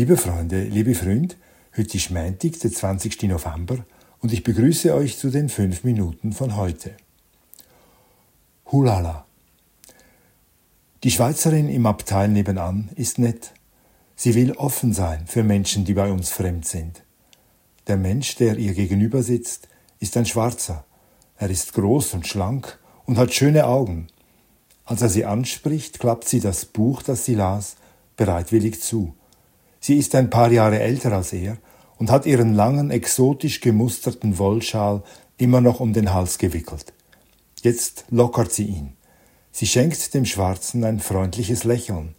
Liebe Freunde, liebe Freund, heute ist Montag, der 20. November, und ich begrüße euch zu den fünf Minuten von heute. Hulala. Die Schweizerin im Abteil nebenan ist nett. Sie will offen sein für Menschen, die bei uns fremd sind. Der Mensch, der ihr gegenüber sitzt, ist ein Schwarzer. Er ist groß und schlank und hat schöne Augen. Als er sie anspricht, klappt sie das Buch, das sie las, bereitwillig zu. Sie ist ein paar Jahre älter als er und hat ihren langen, exotisch gemusterten Wollschal immer noch um den Hals gewickelt. Jetzt lockert sie ihn. Sie schenkt dem Schwarzen ein freundliches Lächeln.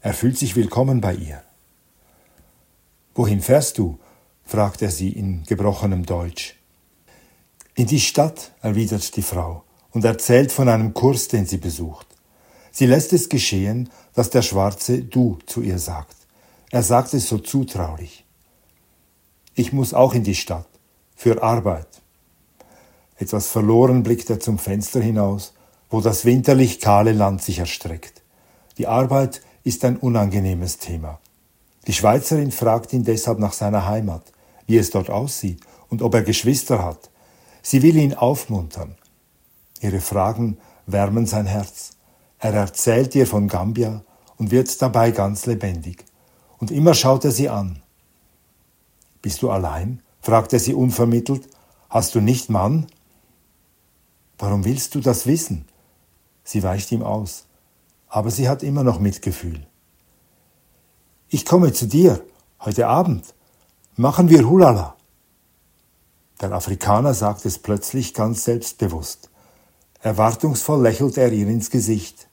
Er fühlt sich willkommen bei ihr. Wohin fährst du? fragt er sie in gebrochenem Deutsch. In die Stadt, erwidert die Frau und erzählt von einem Kurs, den sie besucht. Sie lässt es geschehen, dass der Schwarze du zu ihr sagt. Er sagt es so zutraulich. Ich muss auch in die Stadt. Für Arbeit. Etwas verloren blickt er zum Fenster hinaus, wo das winterlich kahle Land sich erstreckt. Die Arbeit ist ein unangenehmes Thema. Die Schweizerin fragt ihn deshalb nach seiner Heimat, wie es dort aussieht und ob er Geschwister hat. Sie will ihn aufmuntern. Ihre Fragen wärmen sein Herz. Er erzählt ihr von Gambia und wird dabei ganz lebendig und immer schaut er sie an. Bist du allein? fragt er sie unvermittelt. Hast du nicht Mann? Warum willst du das wissen? Sie weicht ihm aus, aber sie hat immer noch Mitgefühl. Ich komme zu dir, heute Abend. Machen wir Hulala. Der Afrikaner sagt es plötzlich ganz selbstbewusst. Erwartungsvoll lächelt er ihr ins Gesicht.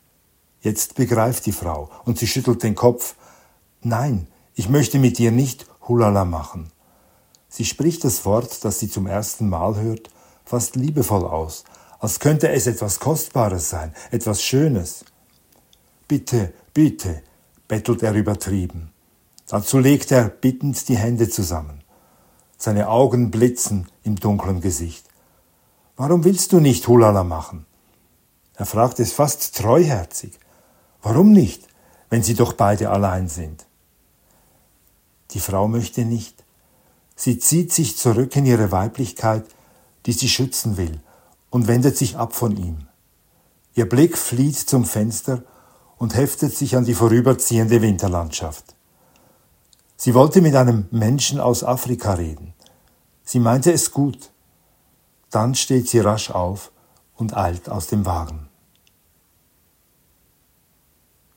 Jetzt begreift die Frau und sie schüttelt den Kopf, Nein, ich möchte mit dir nicht Hulala machen. Sie spricht das Wort, das sie zum ersten Mal hört, fast liebevoll aus, als könnte es etwas Kostbares sein, etwas Schönes. Bitte, bitte, bettelt er übertrieben. Dazu legt er bittend die Hände zusammen. Seine Augen blitzen im dunklen Gesicht. Warum willst du nicht Hulala machen? Er fragt es fast treuherzig. Warum nicht, wenn sie doch beide allein sind? Die Frau möchte nicht. Sie zieht sich zurück in ihre Weiblichkeit, die sie schützen will, und wendet sich ab von ihm. Ihr Blick flieht zum Fenster und heftet sich an die vorüberziehende Winterlandschaft. Sie wollte mit einem Menschen aus Afrika reden. Sie meinte es gut. Dann steht sie rasch auf und eilt aus dem Wagen.